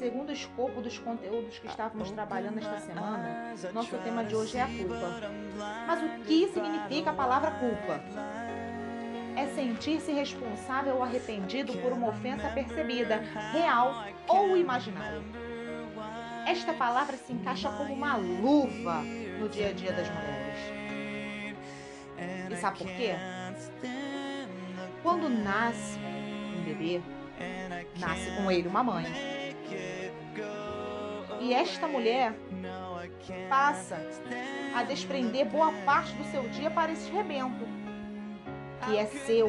segundo o escopo dos conteúdos que estávamos trabalhando esta semana, nosso tema de hoje é a culpa. Mas o que significa a palavra culpa? É sentir-se responsável ou arrependido por uma ofensa percebida, real ou imaginária. Esta palavra se encaixa como uma luva no dia a dia das mulheres. E sabe por quê? Quando nasce um bebê, nasce com ele uma mãe. E esta mulher passa a desprender boa parte do seu dia para esse rebento, que é seu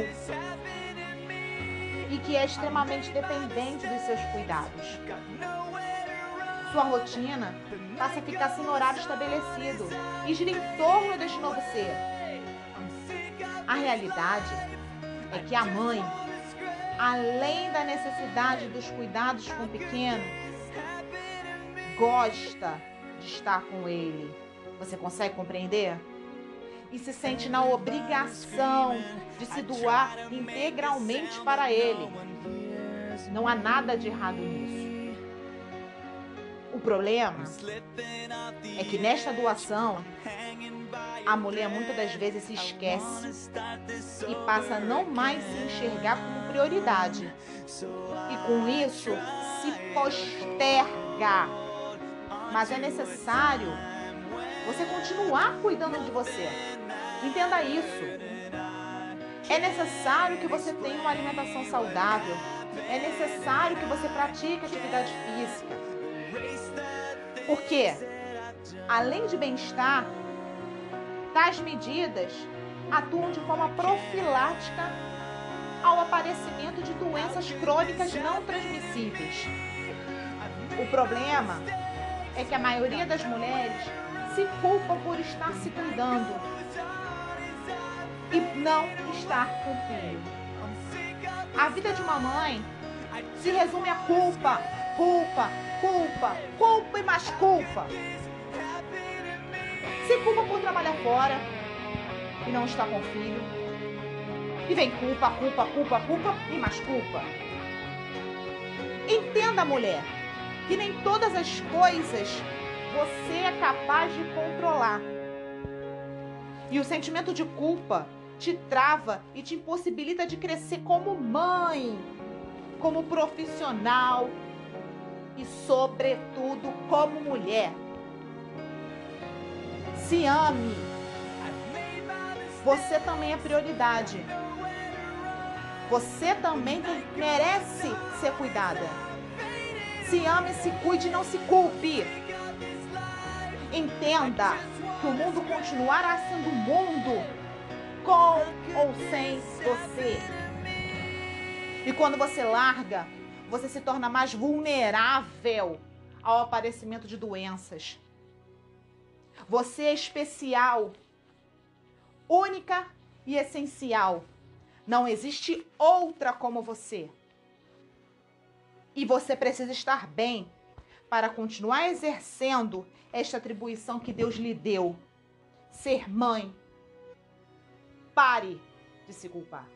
e que é extremamente dependente dos seus cuidados. Sua rotina passa a ficar sem horário estabelecido e gira em torno deste novo ser. A realidade é que a mãe além da necessidade dos cuidados com o pequeno, gosta de estar com ele. Você consegue compreender? E se sente na obrigação de se doar integralmente para ele. Não há nada de errado nisso. O problema é que nesta doação a mulher muitas das vezes se esquece e passa a não mais se enxergar como prioridade. E com isso se posterga. Mas é necessário você continuar cuidando de você. Entenda isso. É necessário que você tenha uma alimentação saudável. É necessário que você pratique atividade física. Porque, além de bem-estar, Tais medidas atuam de forma profilática ao aparecimento de doenças crônicas não transmissíveis. O problema é que a maioria das mulheres se culpam por estar se cuidando e não estar com filho. A vida de uma mãe se resume a culpa, culpa, culpa, culpa e mais culpa. Se culpa por trabalhar fora e não estar com o filho. E vem culpa, culpa, culpa, culpa e mais culpa. Entenda, mulher, que nem todas as coisas você é capaz de controlar. E o sentimento de culpa te trava e te impossibilita de crescer como mãe, como profissional e, sobretudo, como mulher. Se ame. Você também é prioridade. Você também merece ser cuidada. Se ame, se cuide, não se culpe. Entenda que o mundo continuará sendo mundo com ou sem você. E quando você larga, você se torna mais vulnerável ao aparecimento de doenças. Você é especial, única e essencial. Não existe outra como você. E você precisa estar bem para continuar exercendo esta atribuição que Deus lhe deu. Ser mãe. Pare de se culpar.